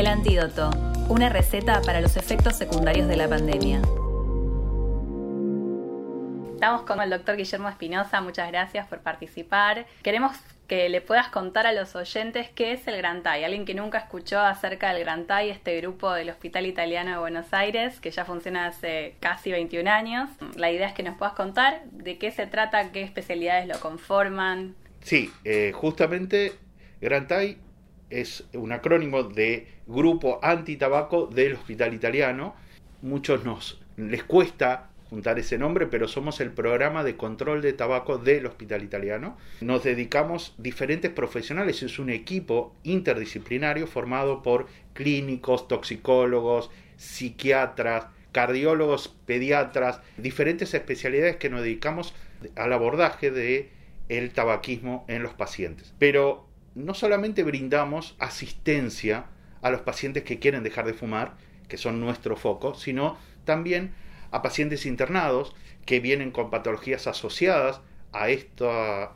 El antídoto, una receta para los efectos secundarios de la pandemia. Estamos con el doctor Guillermo Espinosa, muchas gracias por participar. Queremos que le puedas contar a los oyentes qué es el Grantai, alguien que nunca escuchó acerca del Grantai, este grupo del Hospital Italiano de Buenos Aires, que ya funciona hace casi 21 años. La idea es que nos puedas contar de qué se trata, qué especialidades lo conforman. Sí, eh, justamente Grantai es un acrónimo de Grupo Antitabaco del Hospital Italiano. Muchos nos les cuesta juntar ese nombre, pero somos el programa de control de tabaco del Hospital Italiano. Nos dedicamos diferentes profesionales, es un equipo interdisciplinario formado por clínicos, toxicólogos, psiquiatras, cardiólogos, pediatras, diferentes especialidades que nos dedicamos al abordaje de el tabaquismo en los pacientes. Pero no solamente brindamos asistencia a los pacientes que quieren dejar de fumar, que son nuestro foco, sino también a pacientes internados que vienen con patologías asociadas a esta,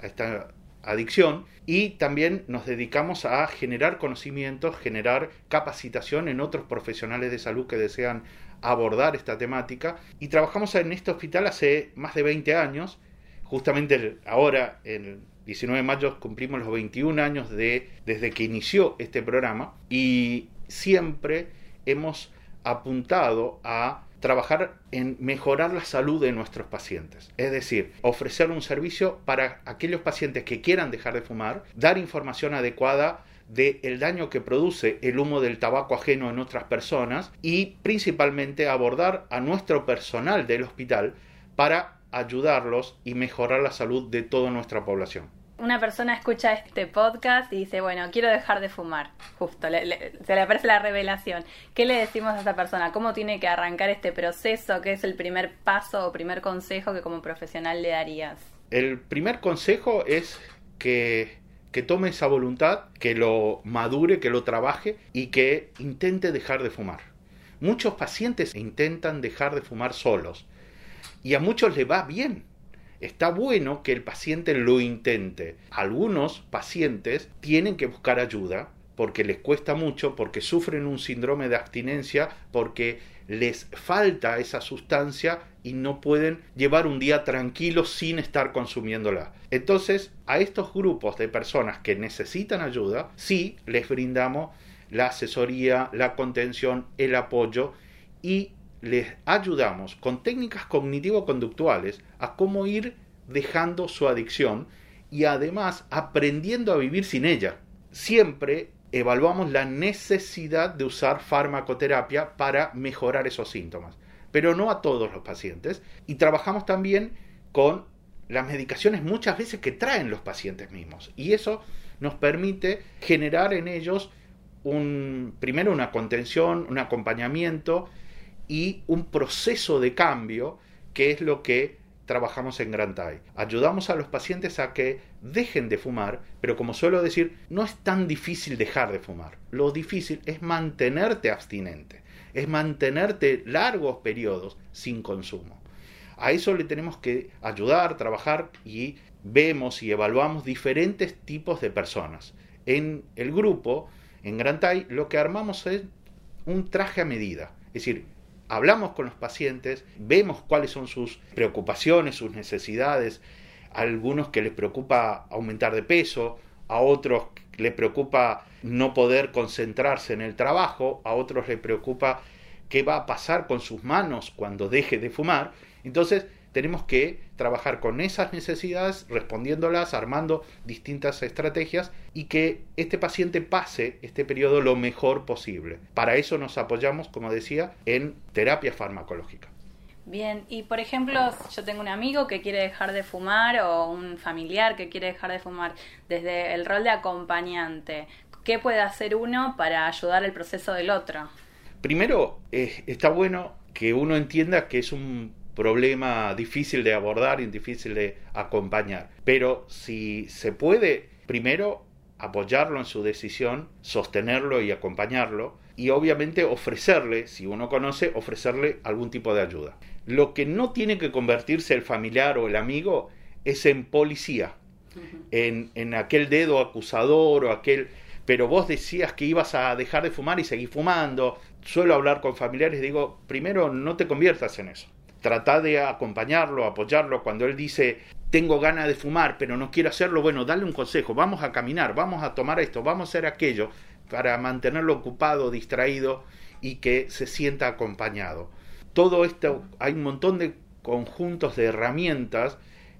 adicción y también nos dedicamos a generar conocimientos, generar capacitación en otros profesionales de salud que desean abordar esta temática. Y trabajamos en este hospital hace más de 20 años, justamente ahora el 19 de mayo cumplimos los 21 años de, desde que inició este programa y siempre hemos apuntado a trabajar en mejorar la salud de nuestros pacientes. Es decir, ofrecer un servicio para aquellos pacientes que quieran dejar de fumar, dar información adecuada del el daño que produce el humo del tabaco ajeno en otras personas y principalmente abordar a nuestro personal del hospital para ayudarlos y mejorar la salud de toda nuestra población una persona escucha este podcast y dice, bueno, quiero dejar de fumar, justo, se le aparece la revelación. ¿Qué le decimos a esa persona? ¿Cómo tiene que arrancar este proceso? ¿Qué es el primer paso o primer consejo que como profesional le darías? El primer consejo es que, que tome esa voluntad, que lo madure, que lo trabaje y que intente dejar de fumar. Muchos pacientes intentan dejar de fumar solos y a muchos le va bien está bueno que el paciente lo intente. Algunos pacientes tienen que buscar ayuda porque les cuesta mucho, porque sufren un síndrome de abstinencia, porque les falta esa sustancia y no pueden llevar un día tranquilo sin estar consumiéndola. Entonces, a estos grupos de personas que necesitan ayuda, sí les brindamos la asesoría, la contención, el apoyo y les ayudamos con técnicas cognitivo-conductuales a cómo ir dejando su adicción y además aprendiendo a vivir sin ella. Siempre evaluamos la necesidad de usar farmacoterapia para mejorar esos síntomas, pero no a todos los pacientes. Y trabajamos también con las medicaciones muchas veces que traen los pacientes mismos. Y eso nos permite generar en ellos un, primero una contención, un acompañamiento y un proceso de cambio que es lo que trabajamos en Grantai. Ayudamos a los pacientes a que dejen de fumar, pero como suelo decir, no es tan difícil dejar de fumar. Lo difícil es mantenerte abstinente, es mantenerte largos periodos sin consumo. A eso le tenemos que ayudar, trabajar y vemos y evaluamos diferentes tipos de personas. En el grupo, en Grantai, lo que armamos es un traje a medida. Es decir, hablamos con los pacientes, vemos cuáles son sus preocupaciones, sus necesidades, a algunos que les preocupa aumentar de peso, a otros les preocupa no poder concentrarse en el trabajo, a otros les preocupa qué va a pasar con sus manos cuando deje de fumar. Entonces, tenemos que trabajar con esas necesidades, respondiéndolas, armando distintas estrategias y que este paciente pase este periodo lo mejor posible. Para eso nos apoyamos, como decía, en terapia farmacológica. Bien, y por ejemplo, yo tengo un amigo que quiere dejar de fumar o un familiar que quiere dejar de fumar desde el rol de acompañante. ¿Qué puede hacer uno para ayudar al proceso del otro? Primero, eh, está bueno que uno entienda que es un problema difícil de abordar y difícil de acompañar. Pero si se puede, primero apoyarlo en su decisión, sostenerlo y acompañarlo y obviamente ofrecerle, si uno conoce, ofrecerle algún tipo de ayuda. Lo que no tiene que convertirse el familiar o el amigo es en policía, en, en aquel dedo acusador o aquel pero vos decías que ibas a dejar de fumar y seguís fumando. Suelo hablar con familiares, digo, primero no te conviertas en eso. Trata de acompañarlo, apoyarlo. Cuando él dice, tengo ganas de fumar, pero no quiero hacerlo, bueno, dale un consejo, vamos a caminar, vamos a tomar esto, vamos a hacer aquello, para mantenerlo ocupado, distraído y que se sienta acompañado. Todo esto, hay un montón de conjuntos de herramientas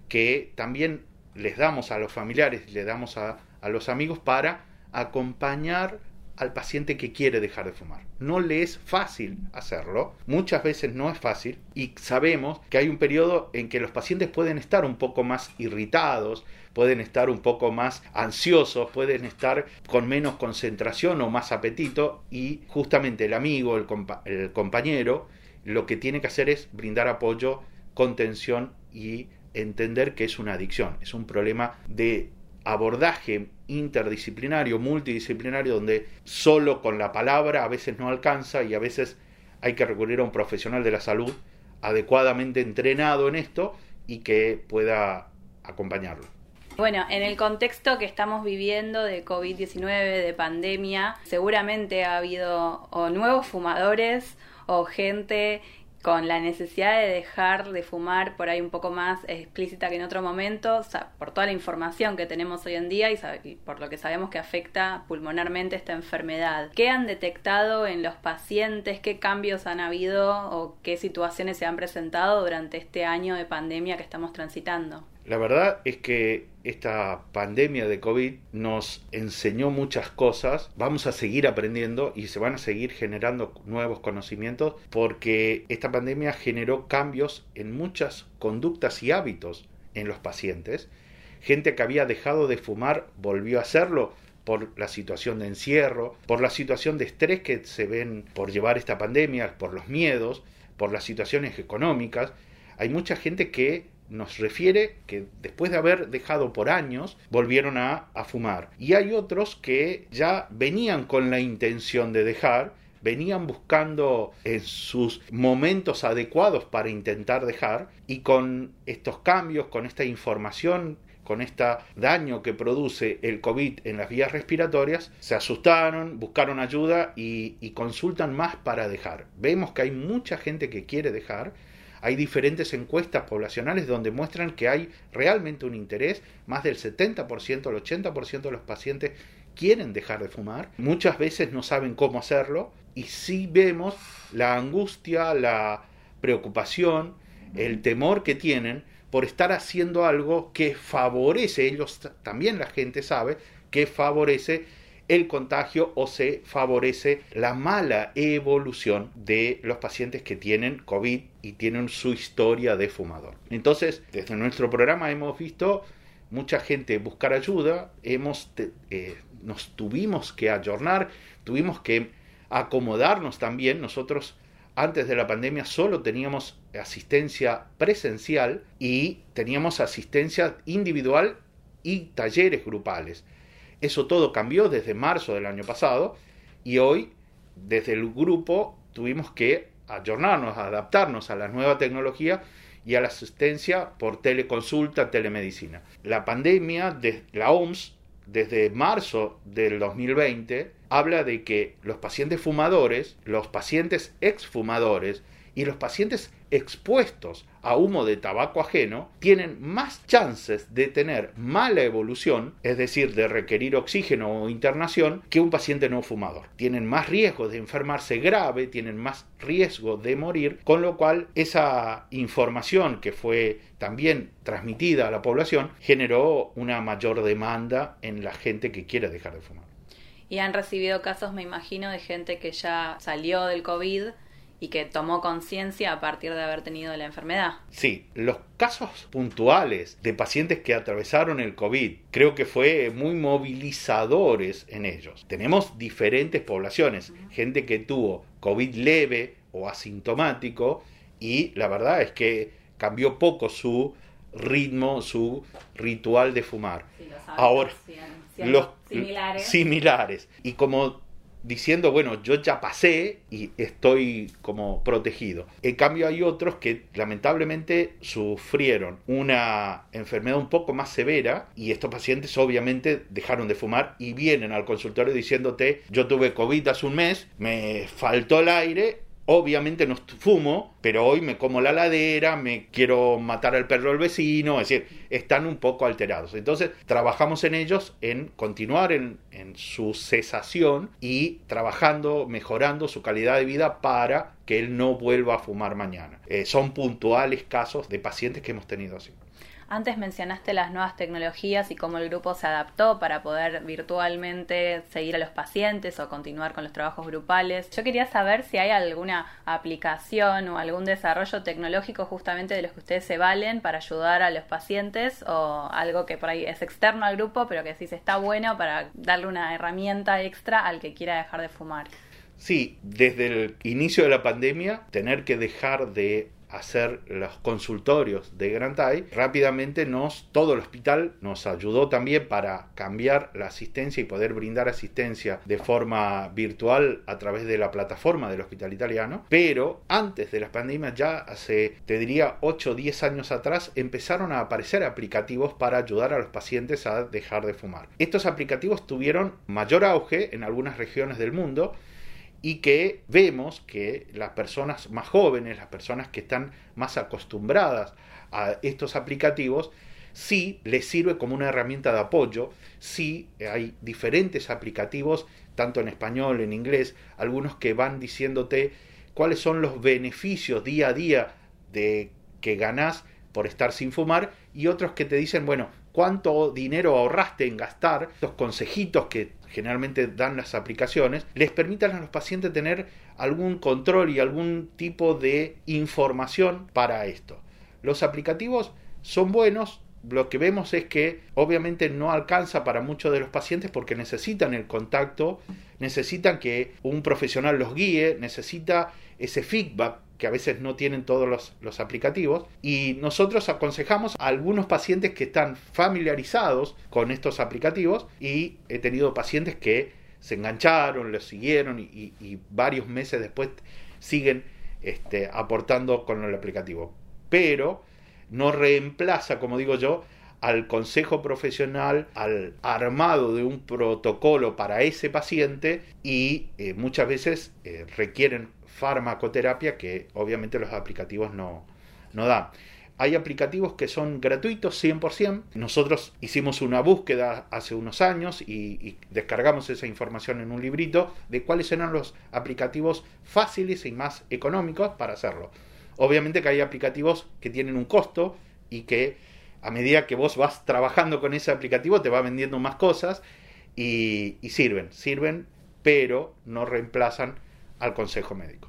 que también les damos a los familiares, le damos a, a los amigos para acompañar al paciente que quiere dejar de fumar. No le es fácil hacerlo, muchas veces no es fácil y sabemos que hay un periodo en que los pacientes pueden estar un poco más irritados, pueden estar un poco más ansiosos, pueden estar con menos concentración o más apetito y justamente el amigo, el, el compañero, lo que tiene que hacer es brindar apoyo, contención y entender que es una adicción, es un problema de abordaje interdisciplinario, multidisciplinario, donde solo con la palabra a veces no alcanza y a veces hay que recurrir a un profesional de la salud adecuadamente entrenado en esto y que pueda acompañarlo. Bueno, en el contexto que estamos viviendo de COVID-19, de pandemia, seguramente ha habido nuevos fumadores o gente con la necesidad de dejar de fumar por ahí un poco más explícita que en otro momento, por toda la información que tenemos hoy en día y, por lo que sabemos que afecta pulmonarmente esta enfermedad. ¿Qué han detectado en los pacientes? ¿Qué cambios han habido o qué situaciones se han presentado durante este año de pandemia que estamos transitando? La verdad es que esta pandemia de COVID nos enseñó muchas cosas, vamos a seguir aprendiendo y se van a seguir generando nuevos conocimientos porque esta pandemia generó cambios en muchas conductas y hábitos en los pacientes. Gente que había dejado de fumar volvió a hacerlo por la situación de encierro, por la situación de estrés que se ven por llevar esta pandemia, por los miedos, por las situaciones económicas. Hay mucha gente que nos refiere que después de haber dejado por años, volvieron a, fumar. Y hay otros que ya venían con la intención de dejar, venían buscando en sus momentos adecuados para intentar dejar y con estos cambios, con esta información con este daño que produce el COVID en las vías respiratorias, se asustaron, buscaron ayuda y, y consultan más para dejar. Vemos que hay mucha gente que quiere dejar, hay diferentes encuestas poblacionales donde muestran que hay realmente un interés, más del 70%, el 80% de los pacientes quieren dejar de fumar, muchas veces no saben cómo hacerlo y sí vemos la angustia, la preocupación, el temor que tienen por estar haciendo algo que favorece, ellos también la gente sabe, que favorece el contagio o se favorece la mala evolución de los pacientes que tienen COVID y tienen su historia de fumador. Entonces, desde nuestro programa hemos visto mucha gente buscar ayuda, hemos, eh, nos tuvimos que ayornar, tuvimos que acomodarnos también. Nosotros antes de la pandemia solo teníamos asistencia presencial y teníamos asistencia individual y talleres grupales. Eso todo cambió desde marzo del año pasado y hoy desde el grupo tuvimos que ayornarnos, adaptarnos a la nueva tecnología y a la asistencia por teleconsulta, telemedicina. La pandemia de la OMS desde marzo del 2020 habla de que los pacientes fumadores, los pacientes exfumadores y los pacientes expuestos a humo de tabaco ajeno tienen más chances de tener mala evolución, es decir, de requerir oxígeno o internación, que un paciente no fumador. Tienen más riesgo de enfermarse grave, tienen más riesgo de morir, con lo cual esa información que fue también transmitida a la población generó una mayor demanda en la gente que quiere dejar de fumar. Y han recibido casos, me imagino, de gente que ya salió del COVID y que tomó conciencia a partir de haber tenido la enfermedad. Sí, los casos puntuales de pacientes que atravesaron el COVID creo que fue muy movilizadores en ellos. Tenemos diferentes poblaciones, gente que tuvo COVID leve o asintomático y la verdad es que cambió poco su ritmo, su ritual de fumar. Ahora, los similares. similares. Y como diciendo, bueno, yo ya pasé y estoy como protegido. En cambio hay otros que lamentablemente sufrieron una enfermedad un poco más severa y estos pacientes obviamente dejaron de fumar y vienen al consultorio diciéndote, yo tuve COVID hace un mes, me faltó el aire Obviamente no fumo, pero hoy me como la ladera, me quiero matar al perro del vecino, es decir, están un poco alterados. Entonces, trabajamos en ellos en continuar en, su cesación y trabajando, mejorando su calidad de vida para que él no vuelva a fumar mañana. Eh, son puntuales casos de pacientes que hemos tenido así. Antes mencionaste las nuevas tecnologías y cómo el grupo se adaptó para poder virtualmente seguir a los pacientes o continuar con los trabajos grupales. Yo quería saber si hay alguna aplicación o algún desarrollo tecnológico justamente de los que ustedes se valen para ayudar a los pacientes o algo que por ahí es externo al grupo pero que sí se está bueno para darle una herramienta extra al que quiera dejar de fumar. Sí, desde el inicio de la pandemia, tener que dejar de hacer los consultorios de Grantay, rápidamente nos, todo el hospital nos ayudó también para cambiar la asistencia y poder brindar asistencia de forma virtual a través de la plataforma del hospital italiano. Pero antes de la pandemia, ya hace, te diría, 8 o 10 años atrás, empezaron a aparecer aplicativos para ayudar a los pacientes a dejar de fumar. Estos aplicativos tuvieron mayor auge en algunas regiones del mundo y que vemos que las personas más jóvenes, las personas que están más acostumbradas a estos aplicativos, sí les sirve como una herramienta de apoyo, sí hay diferentes aplicativos, tanto en español, en inglés, algunos que van diciéndote cuáles son los beneficios día a día de que ganás por estar sin fumar y otros que te dicen, bueno, cuánto dinero ahorraste en gastar, los consejitos que generalmente dan las aplicaciones, les permitan a los pacientes tener algún control y algún tipo de información para esto. Los aplicativos son buenos, lo que vemos es que obviamente no alcanza para muchos de los pacientes porque necesitan el contacto, necesitan que un profesional los guíe, necesita ese feedback que a veces no tienen todos los, aplicativos. Y nosotros aconsejamos a algunos pacientes que están familiarizados con estos aplicativos y he tenido pacientes que se engancharon, los siguieron y, varios meses después siguen este, aportando con el aplicativo. Pero no reemplaza, como digo yo, al consejo profesional, al armado de un protocolo para ese paciente y eh, muchas veces eh, requieren farmacoterapia que obviamente los aplicativos no, no dan. Hay aplicativos que son gratuitos 100%. Nosotros hicimos una búsqueda hace unos años y, descargamos esa información en un librito de cuáles eran los aplicativos fáciles y más económicos para hacerlo. Obviamente que hay aplicativos que tienen un costo y que a medida que vos vas trabajando con ese aplicativo te va vendiendo más cosas y, y sirven, sirven, pero no reemplazan al consejo médico.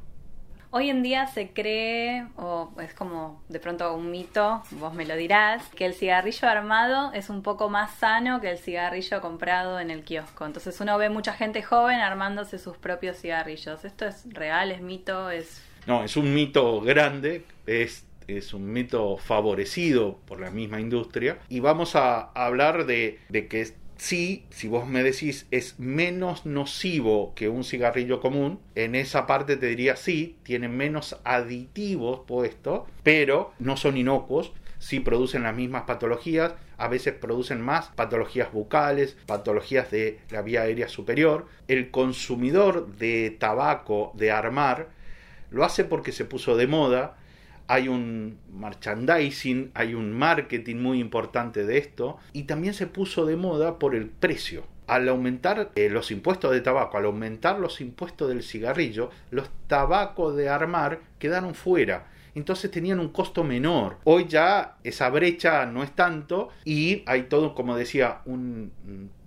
Hoy en día se cree, o es como de pronto un mito, vos me lo dirás, que el cigarrillo armado es un poco más sano que el cigarrillo comprado en el kiosco. Entonces uno ve mucha gente joven armándose sus propios cigarrillos. ¿Esto es real? ¿Es mito? ¿Es... No, es un mito grande, es, es un mito favorecido por la misma industria. Y vamos a hablar de, de que sí, si vos me decís es menos nocivo que un cigarrillo común, en esa parte te diría sí, tienen menos aditivos puestos, pero no son inocuos, sí producen las mismas patologías, a veces producen más patologías bucales, patologías de la vía aérea superior. El consumidor de tabaco de armar lo hace porque se puso de moda, hay un merchandising, hay un marketing muy importante de esto y también se puso de moda por el precio. Al aumentar eh, los impuestos de tabaco, al aumentar los impuestos del cigarrillo, los tabacos de armar quedaron fuera. Entonces tenían un costo menor. Hoy ya esa brecha no es tanto y hay todo, como decía, un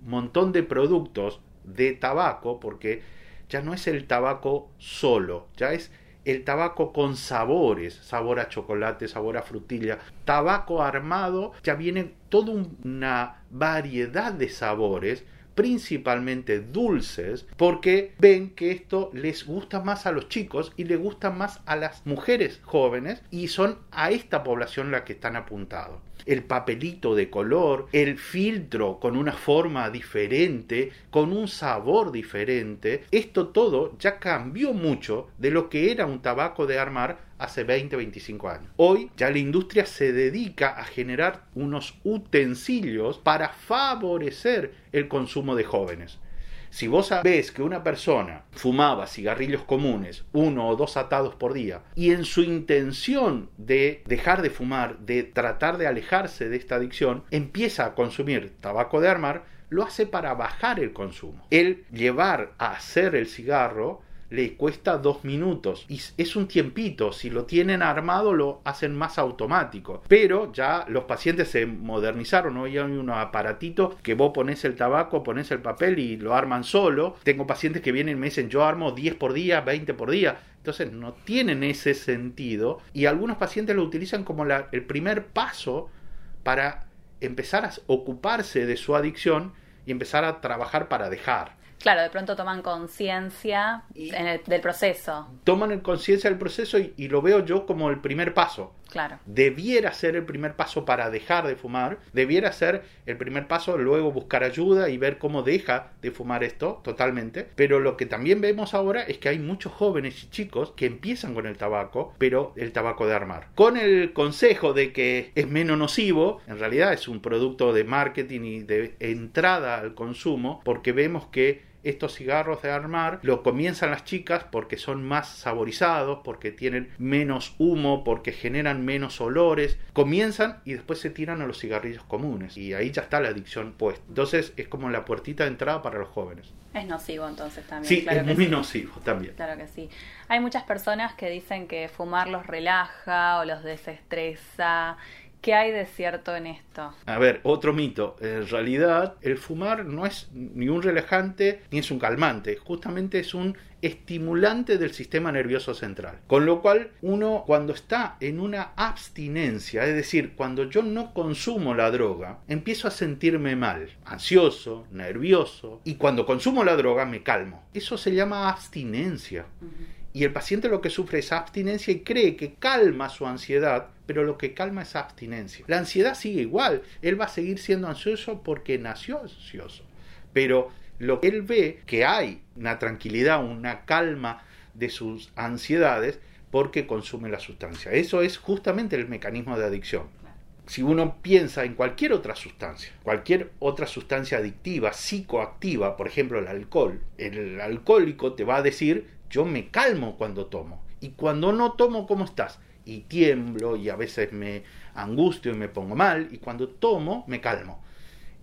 montón de productos de tabaco porque ya no es el tabaco solo, ya es el tabaco con sabores, sabor a chocolate, sabor a frutilla, tabaco armado, ya viene toda una variedad de sabores principalmente dulces, porque ven que esto les gusta más a los chicos y les gusta más a las mujeres jóvenes y son a esta población la que están apuntados. El papelito de color, el filtro con una forma diferente, con un sabor diferente. Esto todo ya cambió mucho de lo que era un tabaco de armar hace 20, 25 años. Hoy ya la industria se dedica a generar unos utensilios para favorecer el consumo de jóvenes. Si vos sabés que una persona fumaba cigarrillos comunes, uno o dos atados por día, y en su intención de dejar de fumar, de tratar de alejarse de esta adicción, empieza a consumir tabaco de armar, lo hace para bajar el consumo. El llevar a hacer el cigarro le cuesta dos minutos. Y es un tiempito, si lo tienen armado lo hacen más automático, pero ya los pacientes se modernizaron, hoy hay unos aparatitos que vos pones el tabaco, pones el papel y lo arman solo, tengo pacientes que vienen y me dicen yo armo 10 por día, 20 por día, entonces no tienen ese sentido. Y algunos pacientes lo utilizan como el primer paso para empezar a ocuparse de su adicción y empezar a trabajar para dejar. Claro, de pronto toman conciencia del proceso. Toman conciencia del proceso y, y, lo veo yo como el primer paso. Claro. Debiera ser el primer paso para dejar de fumar, debiera ser el primer paso luego buscar ayuda y ver cómo deja de fumar esto totalmente. Pero lo que también vemos ahora es que hay muchos jóvenes y chicos que empiezan con el tabaco, pero el tabaco de armar. Con el consejo de que es menos nocivo, en realidad es un producto de marketing y de entrada al consumo, porque vemos que estos cigarros de armar lo comienzan las chicas porque son más saborizados, porque tienen menos humo, porque generan menos olores. Comienzan y después se tiran a los cigarrillos comunes. Y ahí ya está la adicción puesta. Entonces es como la puertita de entrada para los jóvenes. Es nocivo entonces también. Sí, es muy nocivo también. Claro que sí. Hay muchas personas que dicen que fumar los relaja o los desestresa ¿Qué hay de cierto en esto? A ver, otro mito. En realidad, el fumar no es ni un relajante ni es un calmante. Justamente es un estimulante del sistema nervioso central. Con lo cual, uno cuando está en una abstinencia, es decir, cuando yo no consumo la droga, empiezo a sentirme mal, ansioso, nervioso, y cuando consumo la droga me calmo. Eso se llama abstinencia. Y el paciente lo que sufre es abstinencia y cree que calma su ansiedad, pero lo que calma es abstinencia. La ansiedad sigue igual, él va a seguir siendo ansioso porque nació ansioso. Pero lo que él ve que hay una tranquilidad, una calma de sus ansiedades porque consume la sustancia. Eso es justamente el mecanismo de adicción. Si uno piensa en cualquier otra sustancia, cualquier otra sustancia adictiva, psicoactiva, por ejemplo el alcohol, el alcohólico te va a decir yo me calmo cuando tomo. Y cuando no tomo, ¿cómo estás? Y tiemblo y a veces me angustio y me pongo mal. Y cuando tomo, me calmo.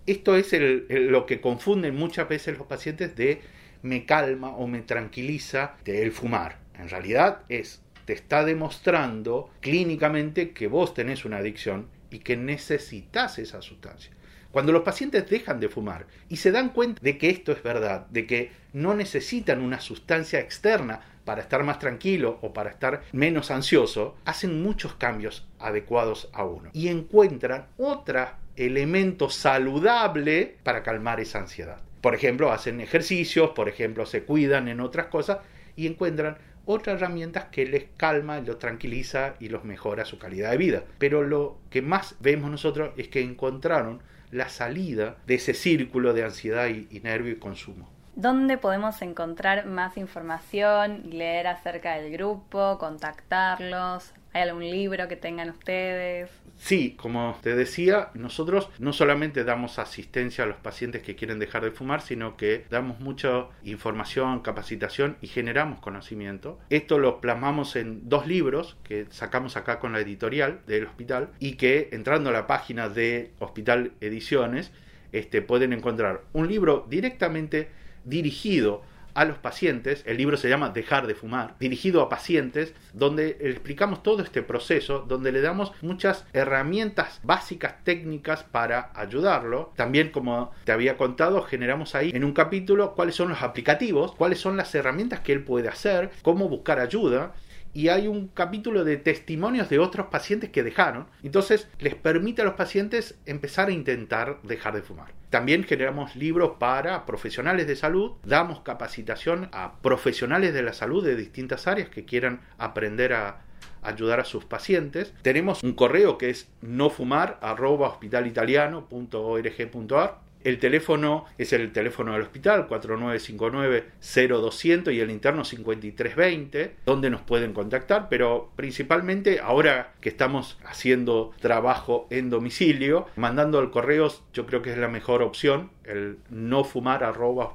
Esto es lo que confunden muchas veces los pacientes de me calma o me tranquiliza el fumar. En realidad es, te está demostrando clínicamente que vos tenés una adicción y que necesitas esa sustancia. Cuando los pacientes dejan de fumar y se dan cuenta de que esto es verdad, de que no necesitan una sustancia externa para estar más tranquilo o para estar menos ansioso, hacen muchos cambios adecuados a uno y encuentran otro elemento saludable para calmar esa ansiedad. Por ejemplo, hacen ejercicios, por ejemplo, se cuidan en otras cosas y encuentran otras herramientas que les calma, los tranquiliza y los mejora su calidad de vida. Pero lo que más vemos nosotros es que encontraron la salida de ese círculo de ansiedad y, nervio y consumo. ¿Dónde podemos encontrar más información, leer acerca del grupo, contactarlos? ¿Hay algún libro que tengan ustedes? Sí, como te decía, nosotros no solamente damos asistencia a los pacientes que quieren dejar de fumar, sino que damos mucha información, capacitación y generamos conocimiento. Esto lo plasmamos en dos libros que sacamos acá con la editorial del hospital y que entrando a la página de Hospital Ediciones este, pueden encontrar un libro directamente dirigido a los pacientes, el libro se llama Dejar de fumar, dirigido a pacientes, donde explicamos todo este proceso, donde le damos muchas herramientas básicas técnicas para ayudarlo. También, como te había contado, generamos ahí en un capítulo cuáles son los aplicativos, cuáles son las herramientas que él puede hacer, cómo buscar ayuda y hay un capítulo de testimonios de otros pacientes que dejaron. Entonces les permite a los pacientes empezar a intentar dejar de fumar. También generamos libros para profesionales de salud, damos capacitación a profesionales de la salud de distintas áreas que quieran aprender a, ayudar a sus pacientes. Tenemos un correo que es nofumar.hospitalitaliano.org.ar el teléfono es el teléfono del hospital 4959-0200 y el interno 5320, donde nos pueden contactar, pero principalmente ahora que estamos haciendo trabajo en domicilio, mandando al correo yo creo que es la mejor opción, el no fumar arroba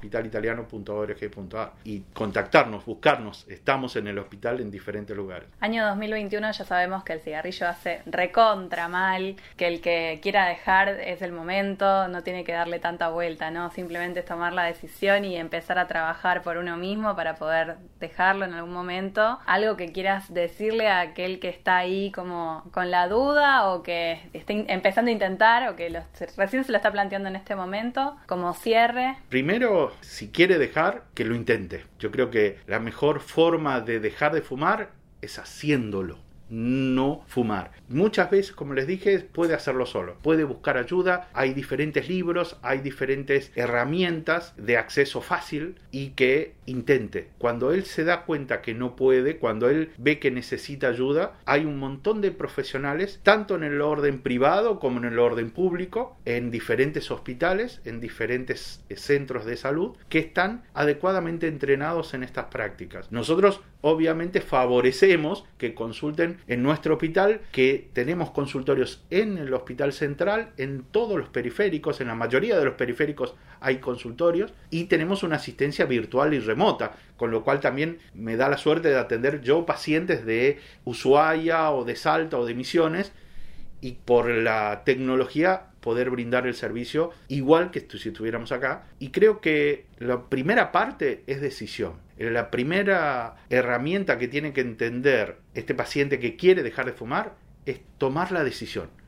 y contactarnos, buscarnos. Estamos en el hospital en diferentes lugares. Año 2021 ya sabemos que el cigarrillo hace recontra mal, que el que quiera dejar es el momento, no tiene que darle tanta vuelta, ¿no? Simplemente es tomar la decisión y empezar a trabajar por uno mismo para poder dejarlo en algún momento. Algo que quieras decirle a aquel que está ahí como con la duda o que está empezando a intentar o que recién se lo está planteando en este momento, como cierre. Primero, si quiere dejar, que lo intente. Yo creo que la mejor forma de dejar de fumar es haciéndolo no fumar. Muchas veces, como les dije, puede hacerlo solo, puede buscar ayuda, hay diferentes libros, hay diferentes herramientas de acceso fácil y que intente. Cuando él se da cuenta que no puede, cuando él ve que necesita ayuda, hay un montón de profesionales, tanto en el orden privado como en el orden público, en diferentes hospitales, en diferentes centros de salud, que están adecuadamente entrenados en estas prácticas. Nosotros obviamente favorecemos que consulten en nuestro hospital, que tenemos consultorios en el hospital central, en todos los periféricos, en la mayoría de los periféricos hay consultorios y tenemos una asistencia virtual y remota, con lo cual también me da la suerte de atender yo pacientes de Ushuaia o de Salta o de Misiones y por la tecnología poder brindar el servicio igual que si estuviéramos acá. Y creo que la primera parte es decisión. La primera herramienta que tiene que entender este paciente que quiere dejar de fumar es tomar la decisión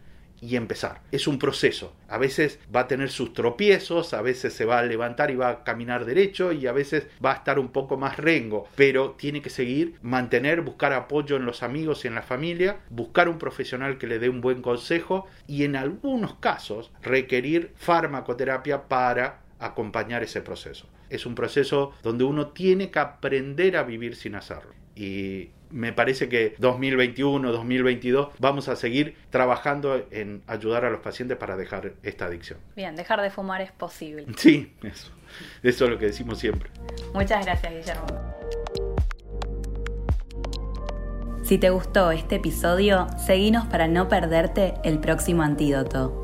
y empezar. Es un proceso. A veces va a tener sus tropiezos, a veces se va a levantar y va a caminar derecho y a veces va a estar un poco más rengo, pero tiene que seguir, mantener, buscar apoyo en los amigos y en la familia, buscar un profesional que le dé un buen consejo y en algunos casos requerir farmacoterapia para acompañar ese proceso. Es un proceso donde uno tiene que aprender a vivir sin hacerlo. Y me parece que 2021, 2022 vamos a seguir trabajando en ayudar a los pacientes para dejar esta adicción. Bien, dejar de fumar es posible. Sí, eso. Eso es lo que decimos siempre. Muchas gracias, Guillermo. Si te gustó este episodio, seguinos para no perderte el próximo antídoto.